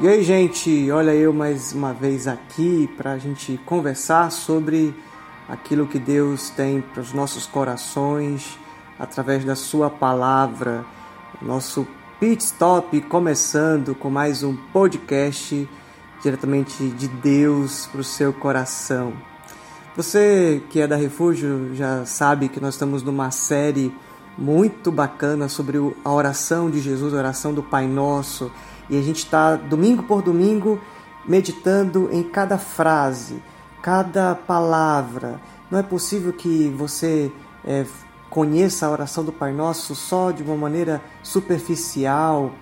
E aí, gente, olha eu mais uma vez aqui para a gente conversar sobre aquilo que Deus tem para os nossos corações através da Sua palavra. Nosso pit stop começando com mais um podcast diretamente de Deus para o seu coração. Você que é da Refúgio já sabe que nós estamos numa série muito bacana sobre a oração de Jesus, a oração do Pai Nosso e a gente está domingo por domingo meditando em cada frase, cada palavra. Não é possível que você é, conheça a oração do Pai Nosso só de uma maneira superficial,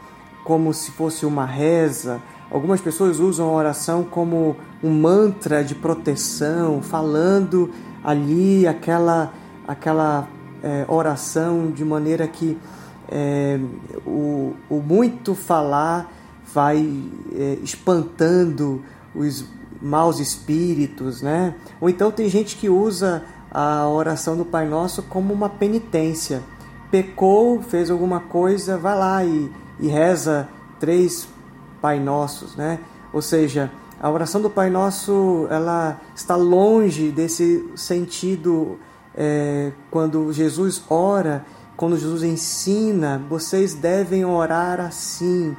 como se fosse uma reza. Algumas pessoas usam a oração como um mantra de proteção, falando ali aquela, aquela é, oração de maneira que é, o, o muito falar vai é, espantando os maus espíritos, né? Ou então tem gente que usa a oração do Pai Nosso como uma penitência. Pecou, fez alguma coisa, vai lá e, e reza três Pai Nossos, né? Ou seja, a oração do Pai Nosso ela está longe desse sentido é, quando Jesus ora, quando Jesus ensina, vocês devem orar assim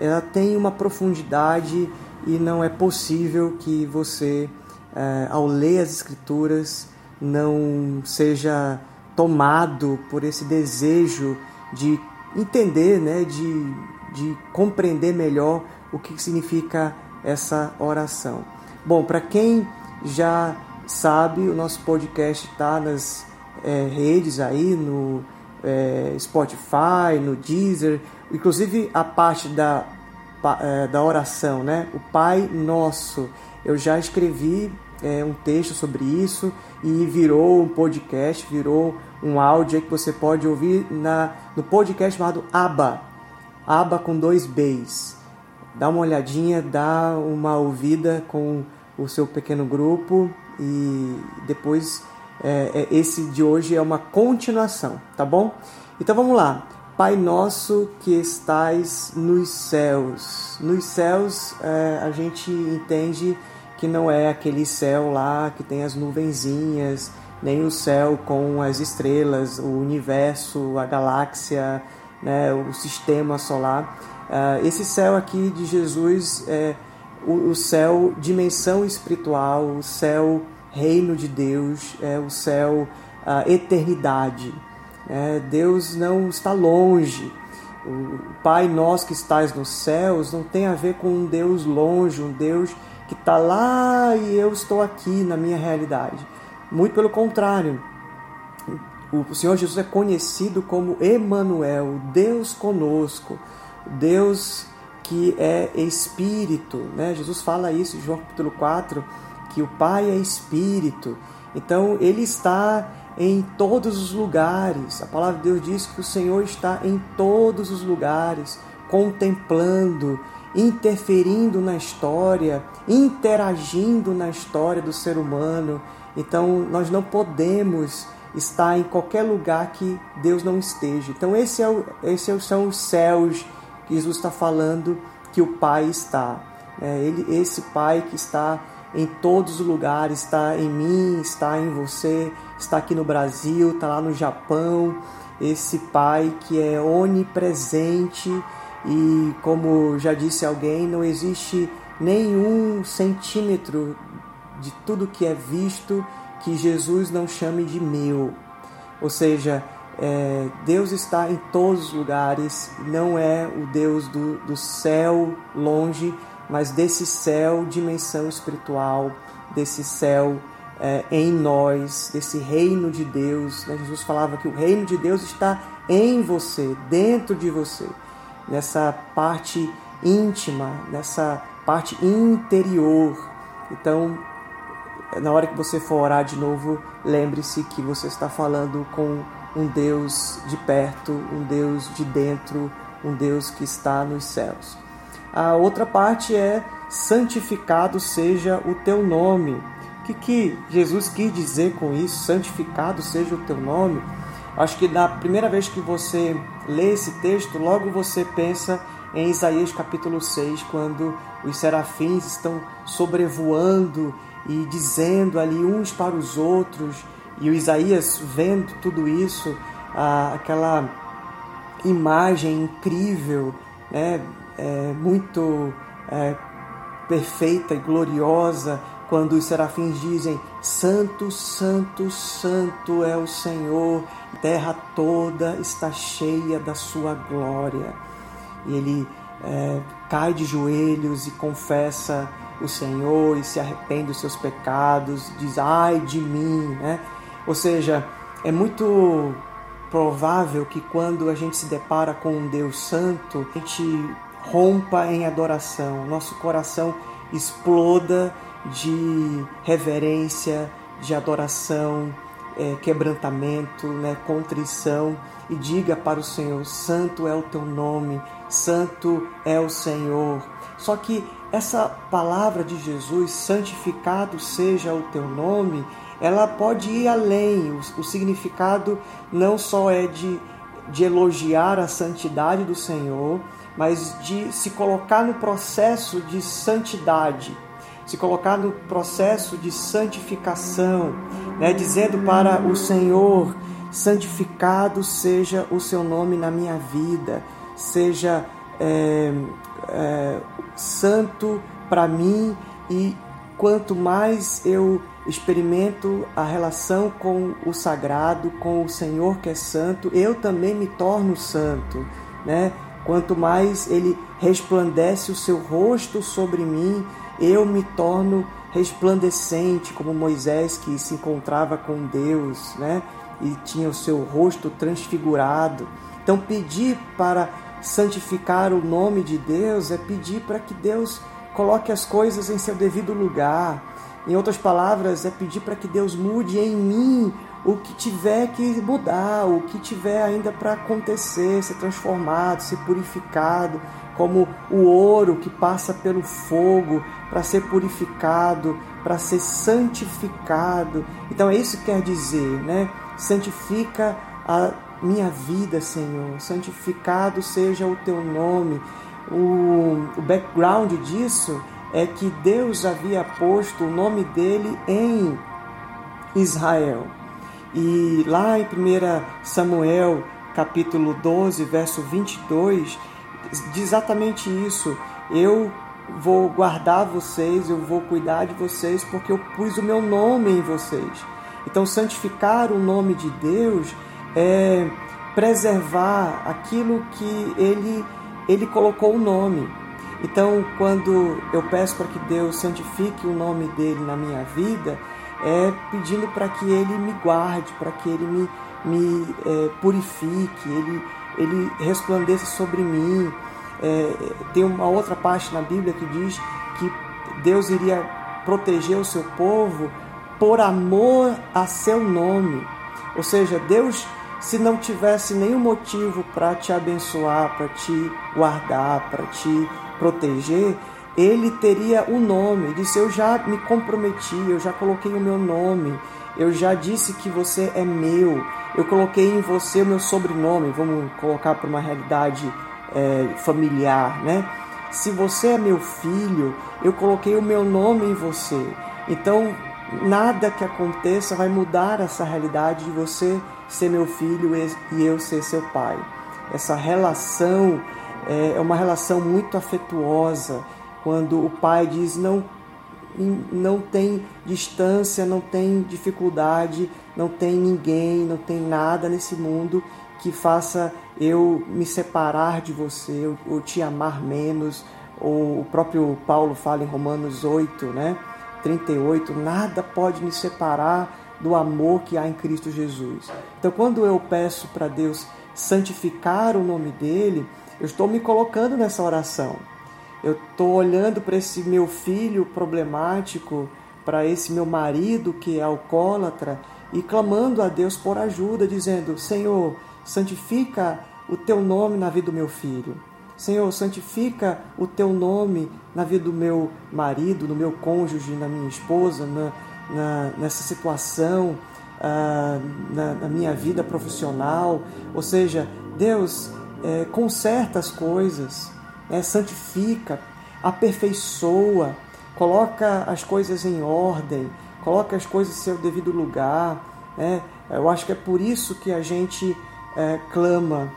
ela tem uma profundidade e não é possível que você, é, ao ler as Escrituras, não seja tomado por esse desejo de entender, né, de, de compreender melhor o que significa essa oração. Bom, para quem já sabe, o nosso podcast está nas é, redes aí, no é, Spotify, no Deezer, inclusive a parte da, é, da oração, né? O Pai Nosso. Eu já escrevi é, um texto sobre isso e virou um podcast, virou um áudio que você pode ouvir na, no podcast chamado Aba. Aba com dois Bs. Dá uma olhadinha, dá uma ouvida com o seu pequeno grupo e depois é, é, esse de hoje é uma continuação, tá bom? Então vamos lá. Pai nosso que estais nos céus. Nos céus é, a gente entende que não é aquele céu lá que tem as nuvenzinhas, nem o céu com as estrelas, o universo, a galáxia, né, o sistema solar. Uh, esse céu aqui de Jesus é o, o céu dimensão espiritual, o céu reino de Deus, é o céu, eternidade. É, Deus não está longe. O Pai nosso que estás nos céus não tem a ver com um Deus longe, um Deus que está lá e eu estou aqui na minha realidade. Muito pelo contrário. O Senhor Jesus é conhecido como Emanuel, Deus conosco, Deus que é Espírito. Né? Jesus fala isso em João capítulo 4, que o Pai é Espírito. Então ele está em todos os lugares. A palavra de Deus diz que o Senhor está em todos os lugares, contemplando, interferindo na história, interagindo na história do ser humano. Então nós não podemos estar em qualquer lugar que Deus não esteja. Então é esses são os céus que Jesus está falando que o Pai está. É, ele, esse Pai que está em todos os lugares, está em mim, está em você, está aqui no Brasil, está lá no Japão. Esse Pai que é onipresente e, como já disse alguém, não existe nenhum centímetro de tudo que é visto que Jesus não chame de meu. Ou seja, é, Deus está em todos os lugares, não é o Deus do, do céu longe, mas desse céu, dimensão espiritual, desse céu é, em nós, desse reino de Deus. Né? Jesus falava que o reino de Deus está em você, dentro de você, nessa parte íntima, nessa parte interior. Então, na hora que você for orar de novo, lembre-se que você está falando com um Deus de perto, um Deus de dentro, um Deus que está nos céus. A outra parte é santificado seja o teu nome. O que, que Jesus quis dizer com isso? Santificado seja o teu nome. Acho que na primeira vez que você lê esse texto, logo você pensa em Isaías capítulo 6, quando os serafins estão sobrevoando e dizendo ali uns para os outros, e o Isaías vendo tudo isso, aquela imagem incrível, né, é, muito é, perfeita e gloriosa, quando os serafins dizem: Santo, Santo, Santo é o Senhor, terra toda está cheia da sua glória. E ele é, cai de joelhos e confessa o Senhor e se arrepende dos seus pecados, diz: Ai de mim, né? Ou seja, é muito provável que quando a gente se depara com um Deus Santo, a gente rompa em adoração, nosso coração exploda de reverência, de adoração, é, quebrantamento, né, contrição e diga para o Senhor: Santo é o teu nome, Santo é o Senhor. Só que essa palavra de Jesus, santificado seja o teu nome, ela pode ir além. O, o significado não só é de, de elogiar a santidade do Senhor, mas de se colocar no processo de santidade, se colocar no processo de santificação, né? dizendo para o Senhor: santificado seja o seu nome na minha vida, seja é, é, santo para mim e quanto mais eu experimento a relação com o sagrado, com o Senhor que é santo, eu também me torno santo, né? Quanto mais ele resplandece o seu rosto sobre mim, eu me torno resplandecente, como Moisés que se encontrava com Deus, né? E tinha o seu rosto transfigurado. Então, pedir para santificar o nome de Deus é pedir para que Deus coloque as coisas em seu devido lugar. Em outras palavras, é pedir para que Deus mude em mim o que tiver que mudar, o que tiver ainda para acontecer, ser transformado, ser purificado, como o ouro que passa pelo fogo para ser purificado, para ser santificado. Então é isso que quer dizer, né? Santifica a minha vida, Senhor. Santificado seja o teu nome. O, o background disso é que Deus havia posto o nome dele em Israel. E lá em 1 Samuel, capítulo 12, verso 22, diz exatamente isso. Eu vou guardar vocês, eu vou cuidar de vocês, porque eu pus o meu nome em vocês. Então, santificar o nome de Deus é preservar aquilo que ele, ele colocou o nome. Então, quando eu peço para que Deus santifique o nome dele na minha vida, é pedindo para que ele me guarde, para que ele me, me é, purifique, ele, ele resplandeça sobre mim. É, tem uma outra parte na Bíblia que diz que Deus iria proteger o seu povo por amor a seu nome. Ou seja, Deus, se não tivesse nenhum motivo para te abençoar, para te guardar, para te proteger, ele teria o um nome. Disse: Eu já me comprometi, eu já coloquei o meu nome, eu já disse que você é meu, eu coloquei em você o meu sobrenome. Vamos colocar para uma realidade é, familiar, né? Se você é meu filho, eu coloquei o meu nome em você. Então, nada que aconteça vai mudar essa realidade de você ser meu filho e eu ser seu pai. Essa relação é, é uma relação muito afetuosa quando o pai diz não não tem distância, não tem dificuldade, não tem ninguém, não tem nada nesse mundo que faça eu me separar de você, ou te amar menos, ou o próprio Paulo fala em Romanos 8, né? 38, nada pode me separar do amor que há em Cristo Jesus. Então, quando eu peço para Deus santificar o nome dele, eu estou me colocando nessa oração. Eu estou olhando para esse meu filho problemático, para esse meu marido que é alcoólatra e clamando a Deus por ajuda, dizendo: Senhor, santifica o teu nome na vida do meu filho. Senhor, santifica o teu nome na vida do meu marido, do meu cônjuge, na minha esposa, na, na nessa situação, uh, na, na, minha vida profissional. Ou seja, Deus, é, conserta as coisas, né? santifica, aperfeiçoa, coloca as coisas em ordem, coloca as coisas em seu devido lugar. Né? Eu acho que é por isso que a gente é, clama,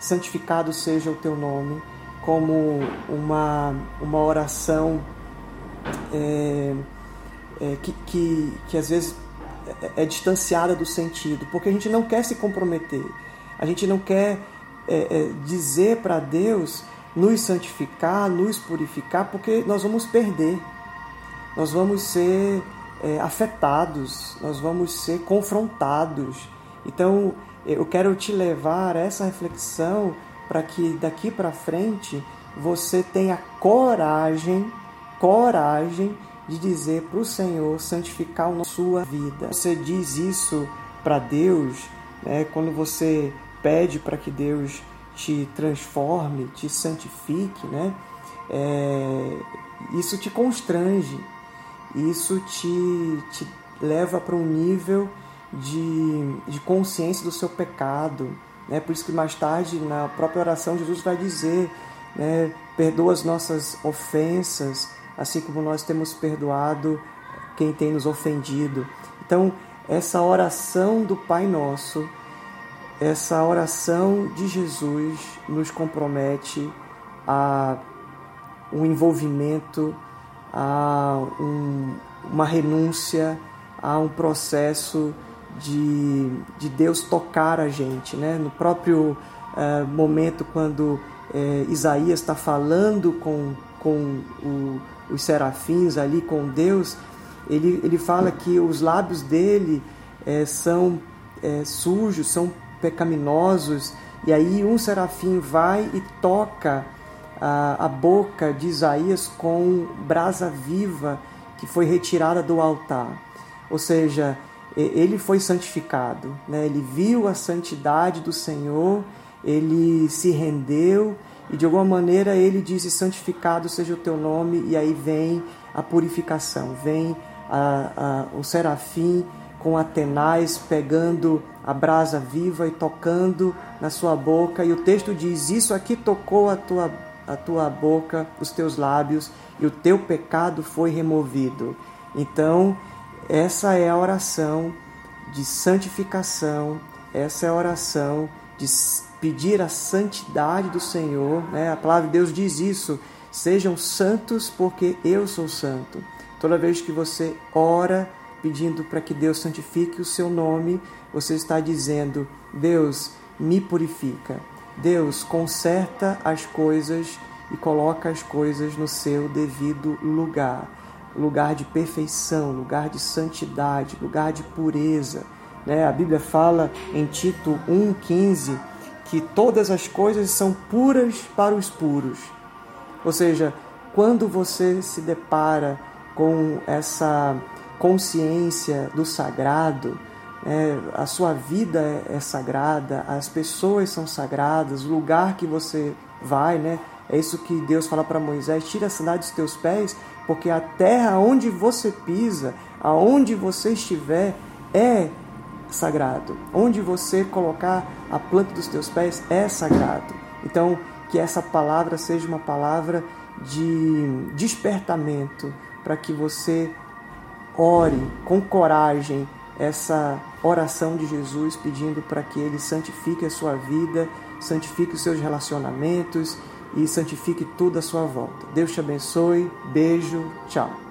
santificado seja o teu nome, como uma, uma oração é, é, que, que, que às vezes é, é, distanciada do sentido, porque a gente não quer se comprometer, a gente não quer é, é, dizer para Deus nos santificar, nos purificar, porque nós vamos perder, nós vamos ser é, afetados, nós vamos ser confrontados. Então, eu quero te levar a essa reflexão para que daqui para frente você tenha coragem, coragem de dizer para o Senhor santificar a sua vida. Você diz isso para Deus, né, quando você pede para que Deus te transforme, te santifique, né? É, isso te constrange, isso te, te leva para um nível de, de consciência do seu pecado. Né? Por isso que mais tarde, na própria oração, Jesus vai dizer, né, perdoa as nossas ofensas, assim como nós temos perdoado quem tem nos ofendido. Então, essa oração do Pai Nosso, essa oração de Jesus nos compromete a um envolvimento, a um, uma renúncia, a um processo de, de Deus tocar a gente. Né? No próprio uh, momento, quando uh, Isaías está falando com, com o, os serafins ali, com Deus, ele, ele fala que os lábios dele uh, são sujos, são pecaminosos, e aí um serafim vai e toca a, a boca de Isaías com brasa viva que foi retirada do altar. Ou seja, ele foi santificado, né? ele viu a santidade do Senhor, ele se rendeu e de alguma maneira ele disse: Santificado seja o teu nome, e aí vem a purificação, vem a, a, o serafim com Atenais pegando a brasa viva e tocando na sua boca, e o texto diz: Isso aqui tocou a tua, a tua boca, os teus lábios, e o teu pecado foi removido. Então, essa é a oração de santificação, essa é a oração de pedir a santidade do Senhor. Né? A palavra de Deus diz isso: sejam santos, porque eu sou santo. Toda vez que você ora pedindo para que Deus santifique o seu nome, você está dizendo: Deus, me purifica. Deus, conserta as coisas e coloca as coisas no seu devido lugar lugar de perfeição, lugar de santidade, lugar de pureza. Né? A Bíblia fala em Tito 1,15 que todas as coisas são puras para os puros. Ou seja, quando você se depara com essa consciência do sagrado, né? a sua vida é, é sagrada, as pessoas são sagradas, o lugar que você vai, né? É isso que Deus fala para Moisés: tira a sandália dos teus pés, porque a terra onde você pisa, aonde você estiver, é sagrado. Onde você colocar a planta dos teus pés é sagrado. Então, que essa palavra seja uma palavra de despertamento para que você ore com coragem essa oração de Jesus pedindo para que ele santifique a sua vida, santifique os seus relacionamentos e santifique tudo à sua volta. Deus te abençoe. Beijo. Tchau.